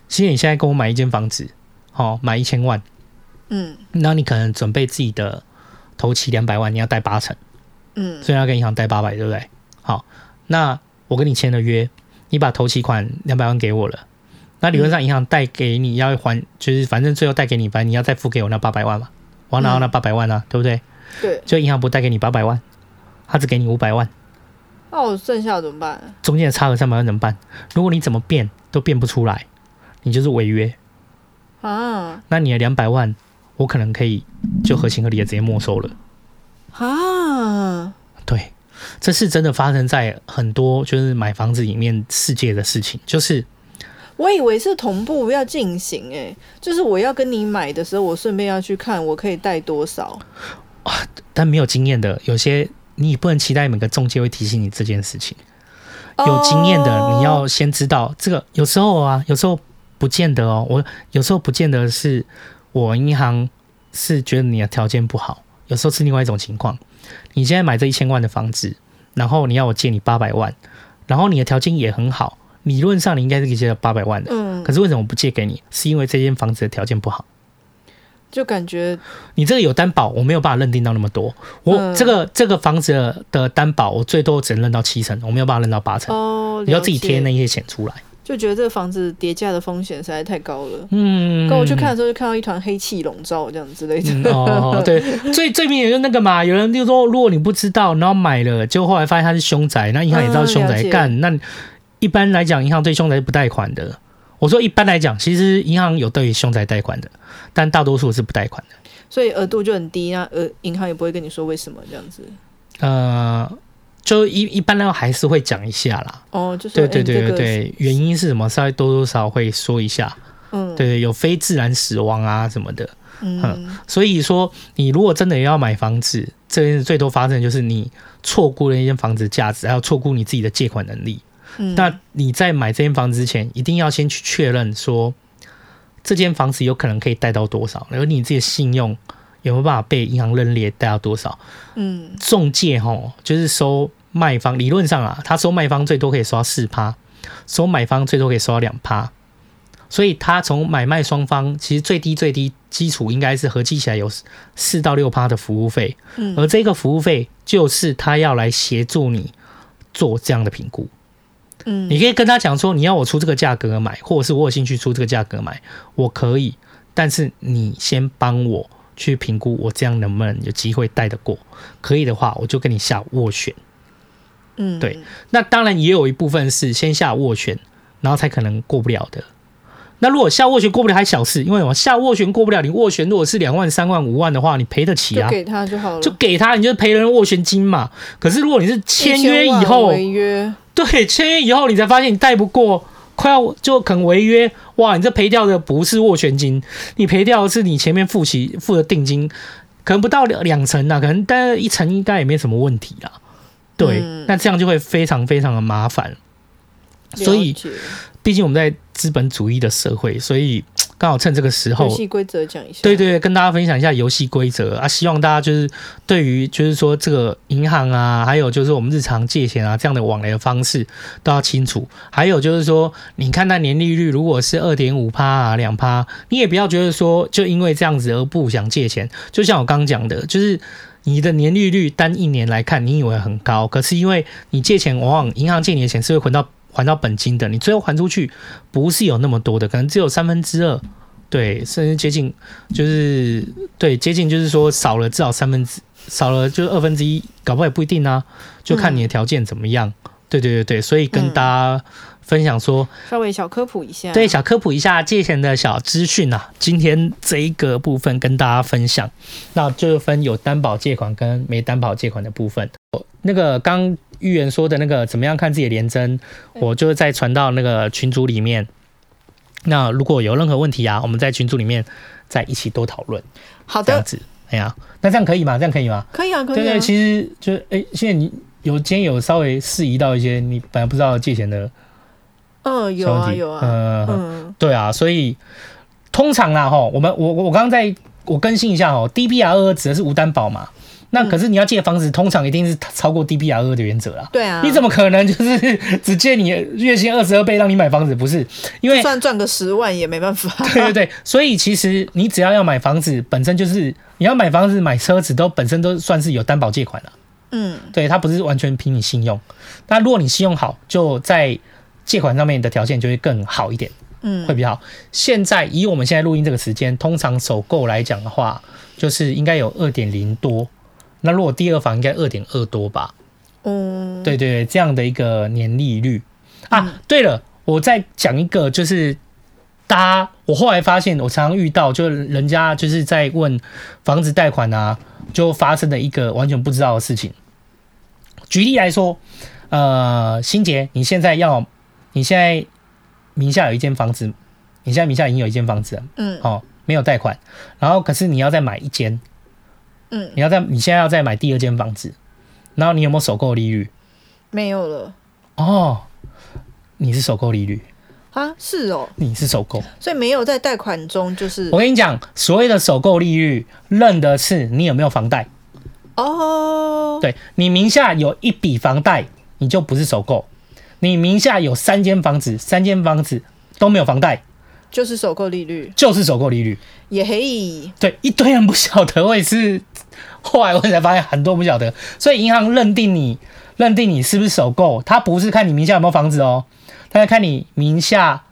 其实你现在跟我买一间房子，好，买一千万。嗯。那你可能准备自己的头期两百万，你要贷八成。嗯。所以要跟银行贷八百，对不对？好，那。我跟你签了约，你把头期款两百万给我了，那理论上银行贷给你要还，就是反正最后贷给你，反正你要再付给我那八百万嘛，我要拿到那八百万啊，对不对？对。就银行不贷给你八百万，他只给你五百万，那我剩下怎么办？中间的差额三百万怎么办？如果你怎么变都变不出来，你就是违约啊。那你的两百万，我可能可以就合情合理的直接没收了啊。对。这是真的发生在很多就是买房子里面世界的事情，就是我以为是同步要进行，哎，就是我要跟你买的时候，我顺便要去看我可以贷多少，但没有经验的，有些你也不能期待每个中介会提醒你这件事情。有经验的，你要先知道这个，有时候啊，有时候不见得哦，我有时候不见得是我银行是觉得你的条件不好，有时候是另外一种情况。你现在买这一千万的房子，然后你要我借你八百万，然后你的条件也很好，理论上你应该是可以借到八百万的。嗯。可是为什么不借给你？是因为这间房子的条件不好。就感觉你这个有担保，我没有办法认定到那么多。我这个这个房子的担保，我最多只能认到七成，我没有办法认到八成。哦。你要自己贴那些钱出来。就觉得这个房子叠价的风险实在太高了。嗯，跟我去看的时候，就看到一团黑气笼罩这样之类的。嗯、哦，对，最最明显就是那个嘛，有人就说，如果你不知道，然后买了，结果后来发现它是凶宅，那银行也知道是凶宅，干、嗯，那一般来讲，银行对凶宅是不贷款的。我说一般来讲，其实银行有对凶宅贷款的，但大多数是不贷款的。所以额度就很低，那呃，银行也不会跟你说为什么这样子。呃。就一一般来说还是会讲一下啦。哦，就是对对对对对，原因是什么？稍微多多少少会说一下。嗯，对对，有非自然死亡啊什么的。嗯，嗯，所以说你如果真的要买房子，这件事最多发生的就是你错估了一间房子价值，还有错估你自己的借款能力。嗯，那你在买这间房子之前，一定要先去确认说这间房子有可能可以贷到多少，然后你自己的信用。有没有办法被银行认列贷到多少？嗯，中介吼就是收卖方，理论上啊，他收卖方最多可以收到四趴，收买方最多可以收到两趴，所以他从买卖双方其实最低最低基础应该是合计起来有四到六趴的服务费，嗯，而这个服务费就是他要来协助你做这样的评估，嗯，你可以跟他讲说，你要我出这个价格买，或者是我有兴趣出这个价格买，我可以，但是你先帮我。去评估我这样能不能有机会带得过？可以的话，我就跟你下斡旋。嗯，对。那当然也有一部分是先下斡旋，然后才可能过不了的。那如果下斡旋过不了还小事，因为什么下斡旋过不了，你斡旋如果是两万、三万、五万的话，你赔得起啊？就给他就好了，就给他，你就赔人斡旋金嘛。可是如果你是签约以后违约，对，签约以后你才发现你贷不过。快要就可能违约哇！你这赔掉的不是斡旋金，你赔掉的是你前面付起付的定金，可能不到两两成啊，可能但一层应该也没什么问题啦。对，嗯、那这样就会非常非常的麻烦。所以，毕竟我们在资本主义的社会，所以。[TSK] 刚好趁这个时候，游戏规则讲一下。对对，跟大家分享一下游戏规则啊！希望大家就是对于就是说这个银行啊，还有就是我们日常借钱啊这样的往来的方式都要清楚。还有就是说，你看那年利率如果是二点五趴啊两趴，你也不要觉得说就因为这样子而不想借钱。就像我刚讲的，就是你的年利率单一年来看，你以为很高，可是因为你借钱，往往银行借你的钱是会还到。还到本金的，你最后还出去不是有那么多的，可能只有三分之二，对，甚至接近，就是对接近，就是说少了至少三分之少了就是二分之一，搞不好也不一定啊，就看你的条件怎么样。嗯、对对对对，所以跟大家分享说，嗯、稍微小科普一下，对，小科普一下借钱的小资讯啊。今天这一个部分跟大家分享，那就分有担保借款跟没担保借款的部分。那个刚。预言说的那个怎么样看自己的联征，我就再传到那个群组里面。那如果有任何问题啊，我们在群组里面再一起多讨论。好的，这样子，哎呀，那这样可以吗？这样可以吗？可以啊，可以啊。对对，其实就哎、欸，现在你有今天有稍微适宜到一些你本来不知道借钱的，嗯，有啊有啊，嗯嗯，对啊，所以通常啦哈，我们我我刚刚在我更新一下哦，DBR 指的是无担保嘛。那可是你要借房子，通常一定是超过 DBR 二的原则啦。对啊，你怎么可能就是只借你月薪二十二倍让你买房子？不是，因为算赚个十万也没办法。[LAUGHS] 对对对，所以其实你只要要买房子，本身就是你要买房子、买车子都本身都算是有担保借款了。嗯，对，它不是完全凭你信用。那如果你信用好，就在借款上面的条件就会更好一点。嗯，会比较好。现在以我们现在录音这个时间，通常首购来讲的话，就是应该有二点零多。那如果第二房应该二点二多吧？嗯，对对对，这样的一个年利率啊。嗯、对了，我再讲一个，就是大家我后来发现，我常常遇到，就人家就是在问房子贷款啊，就发生的一个完全不知道的事情。举例来说，呃，欣洁，你现在要，你现在名下有一间房子，你现在名下已经有一间房子了，嗯，哦，没有贷款，然后可是你要再买一间。嗯，你要在你现在要再买第二间房子，然后你有没有首购利率？没有了。哦，你是首购利率啊？是哦，你是首购，所以没有在贷款中，就是我跟你讲，所谓的首购利率，认的是你有没有房贷。哦，对，你名下有一笔房贷，你就不是首购；你名下有三间房子，三间房子都没有房贷。就是首购利率，就是首购利率，也可以。对，一堆人不晓得，我也是 [LAUGHS] 后来我才发现很多不晓得，所以银行认定你，认定你是不是首购，他不是看你名下有没有房子哦，他要看你名下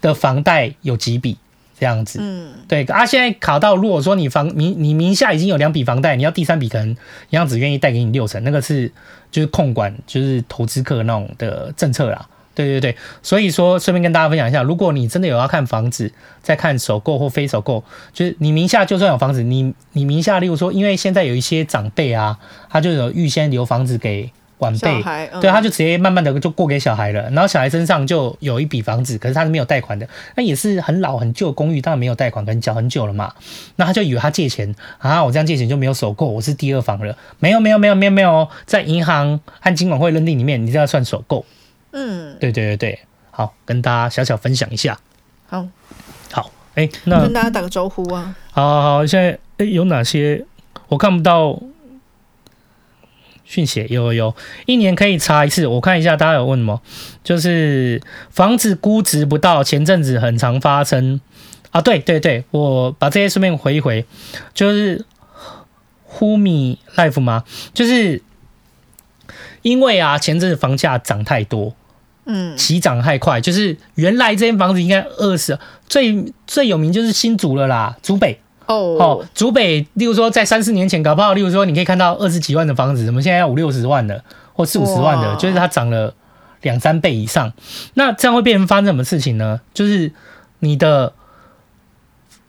的房贷有几笔这样子。嗯，对啊，现在卡到如果说你房名你名下已经有两笔房贷，你要第三笔可能银行只愿意贷给你六成，那个是就是控管就是投资客那种的政策啦。对对对，所以说顺便跟大家分享一下，如果你真的有要看房子，在看首购或非首购，就是你名下就算有房子，你你名下，例如说，因为现在有一些长辈啊，他就有预先留房子给晚辈，嗯、对，他就直接慢慢的就过给小孩了，然后小孩身上就有一笔房子，可是他是没有贷款的，那也是很老很旧公寓，当然没有贷款，可能缴很久了嘛，那他就以为他借钱啊，我这样借钱就没有首购，我是第二房了，没有没有没有没有没有，在银行和金管会认定里面，你这要算首购。嗯，对对对对，好，跟大家小小分享一下。好，好，哎、欸，那跟大家打个招呼啊。好，好，好，现在哎、欸，有哪些我看不到讯息？有有有，一年可以查一次。我看一下，大家有问什么？就是房子估值不到，前阵子很常发生啊。对对对，我把这些顺便回一回，就是 Humi Life 吗？就是因为啊，前阵子房价涨太多。嗯，起涨太快，就是原来这间房子应该二十，最最有名就是新竹了啦，竹北哦哦，竹北，例如说在三四年前搞不好，例如说你可以看到二十几万的房子，怎么现在要五六十万的，或四五十万的，就是它涨了两三倍以上。那这样会变成发生什么事情呢？就是你的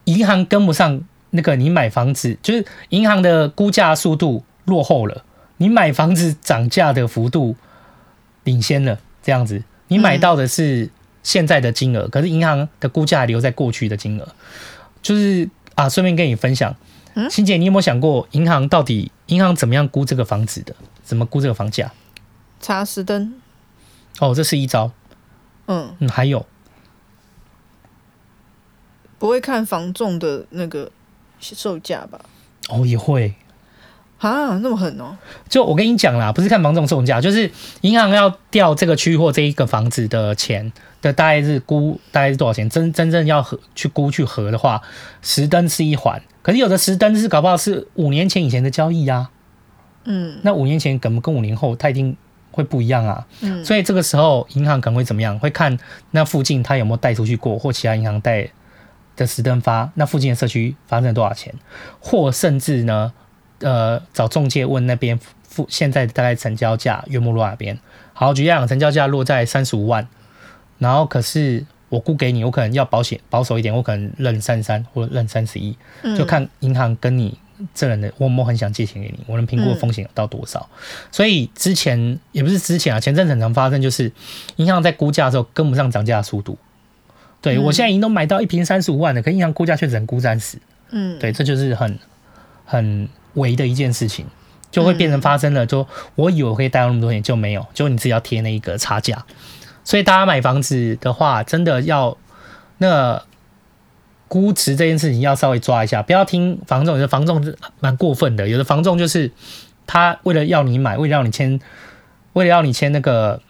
银行跟不上那个你买房子，就是银行的估价速度落后了，你买房子涨价的幅度领先了。这样子，你买到的是现在的金额，嗯、可是银行的估价还留在过去的金额。就是啊，顺便跟你分享，欣姐，你有没有想过，银行到底银行怎么样估这个房子的？怎么估这个房价？查实登。哦，这是一招。嗯嗯，还有不会看房仲的那个售价吧？哦，也会。啊，那么狠哦！就我跟你讲啦，不是看房仲送价，就是银行要调这个区或这一个房子的钱的大概是估大概是多少钱？真真正要核去估去核的话，实登是一环，可是有的实登是搞不好是五年前以前的交易啊。嗯，那五年前跟跟五年后，它一定会不一样啊。嗯，所以这个时候银行可能会怎么样？会看那附近他有没有贷出去过，或其他银行贷的实登发那附近的社区发生了多少钱，或甚至呢？呃，找中介问那边付现在大概成交价约莫落哪边？好，举例讲，成交价落在三十五万，然后可是我估给你，我可能要保险保守一点，我可能认三三或认三十一，就看银行跟你这人的，我我很想借钱给你，我能评估的风险有到多少？嗯、所以之前也不是之前啊，前阵子很常发生，就是银行在估价的时候跟不上涨价的速度。对，我现在已经都买到一瓶三十五万的，可银行估价却只能估三十。嗯，对，这就是很。很微的一件事情，就会变成发生了。就我以为我可以贷到那么多钱，就没有，就你自己要贴那一个差价。所以大家买房子的话，真的要那估值这件事情要稍微抓一下，不要听房仲，有的房仲是蛮过分的，有的房仲就是他为了要你买，为了要你签，为了要你签那个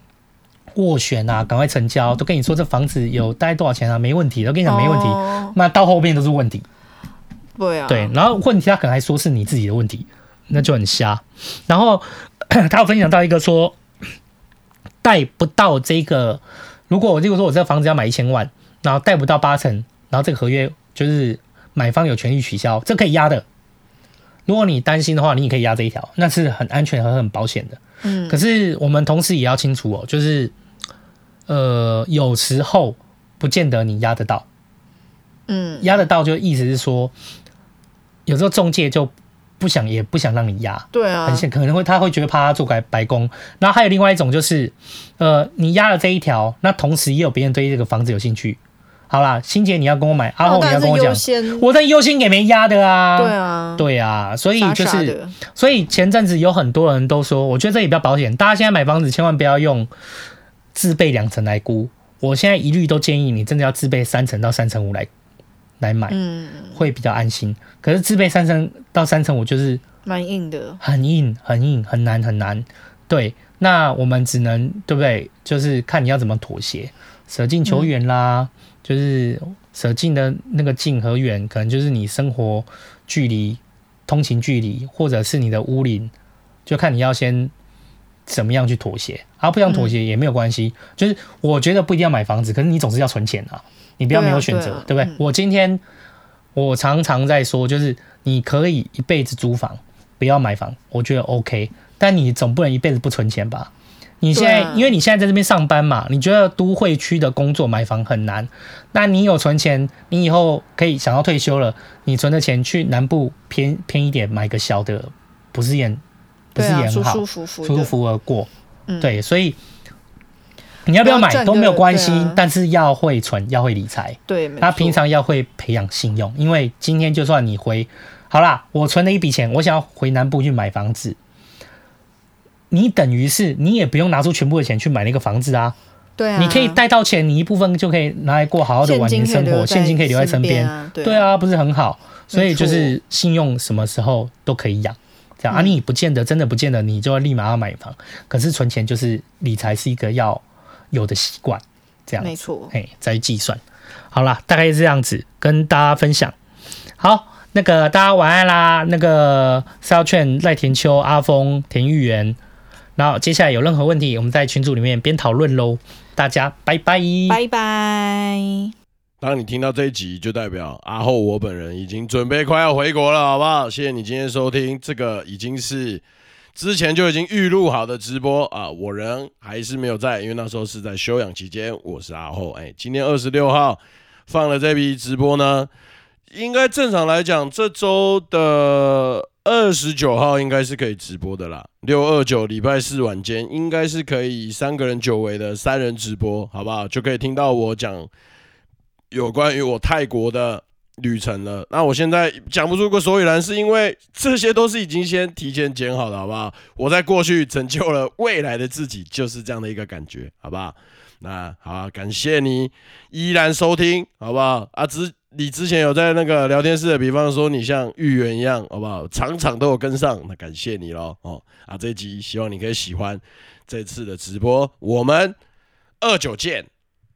斡旋啊，赶快成交，都跟你说这房子有大概多少钱啊，没问题，都跟你讲没问题，那到后面都是问题。对啊，对，然后问题他可能还说是你自己的问题，那就很瞎。然后 [CLEARS THROAT] 他有分享到一个说。贷不到这个，如果我如果说我这个房子要买一千万，然后贷不到八成，然后这个合约就是买方有权利取消，这可以压的。如果你担心的话，你也可以压这一条，那是很安全和很保险的。嗯，可是我们同时也要清楚哦，就是呃，有时候不见得你压得到。嗯，压得到就意思是说，有时候中介就。不想也不想让你压，对啊，很显可能会他会觉得怕他做白白工。然后还有另外一种就是，呃，你压了这一条，那同时也有别人对这个房子有兴趣。好啦，欣姐你要跟我买，阿后你要跟我讲，我在优先给没压的啊。对啊，对啊，所以就是，所以前阵子有很多人都说，我觉得这也比较保险。大家现在买房子千万不要用自备两层来估，我现在一律都建议你真的要自备三层到三层五来。来买，嗯，会比较安心。可是自备三成到三成，我就是蛮硬的，很硬，很硬，很难，很难。对，那我们只能对不对？就是看你要怎么妥协，舍近求远啦。嗯、就是舍近的那个近和远，可能就是你生活距离、通勤距离，或者是你的屋龄，就看你要先怎么样去妥协。而、啊、不想妥协也没有关系，嗯、就是我觉得不一定要买房子，可是你总是要存钱啊。你不要没有选择，对，不对？嗯、我今天我常常在说，就是你可以一辈子租房，不要买房，我觉得 OK。但你总不能一辈子不存钱吧？你现在，啊、因为你现在在这边上班嘛，你觉得都会区的工作买房很难，那你有存钱，你以后可以想要退休了，你存的钱去南部偏偏一点买个小的，不是也不是也很好，舒舒服服，舒舒服服而过。嗯、对，所以。你要不要买都没有关系，啊、但是要会存，要会理财。对，他平常要会培养信用，因为今天就算你回好啦，我存了一笔钱，我想要回南部去买房子，你等于是你也不用拿出全部的钱去买那个房子啊。对啊，你可以带到钱，你一部分就可以拿来过好好的晚年生活，现金可以留在身边。对啊，对啊，不是很好？所以就是信用什么时候都可以养，这样、嗯、啊，你不见得真的不见得你就要立马要买房，可是存钱就是理财是一个要。有的习惯，这样没错，哎，再计算，好啦，大概是这样子跟大家分享。好，那个大家晚安啦。那个是要劝赖田秋、阿峰、田玉元，然后接下来有任何问题，我们在群组里面边讨论喽。大家拜拜，拜拜。当你听到这一集，就代表阿后我本人已经准备快要回国了，好不好？谢谢你今天收听，这个已经是。之前就已经预录好的直播啊，我人还是没有在，因为那时候是在休养期间。我是阿后，哎，今天二十六号放了这批直播呢，应该正常来讲，这周的二十九号应该是可以直播的啦。六二九礼拜四晚间应该是可以三个人久违的三人直播，好不好？就可以听到我讲有关于我泰国的。旅程了，那我现在讲不出个所以然，是因为这些都是已经先提前剪好的，好不好？我在过去拯救了未来的自己，就是这样的一个感觉，好不好？那好，感谢你依然收听，好不好？啊，之你之前有在那个聊天室的，比方说你像芋圆一样，好不好？场场都有跟上，那感谢你喽，哦，啊，这一集希望你可以喜欢这次的直播，我们二九见。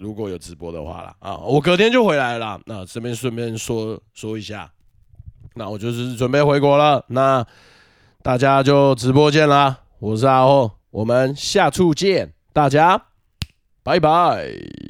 如果有直播的话啦，啊，我隔天就回来了。那这边顺便说说一下，那我就是准备回国了。那大家就直播见啦，我是阿浩，我们下次见，大家拜拜。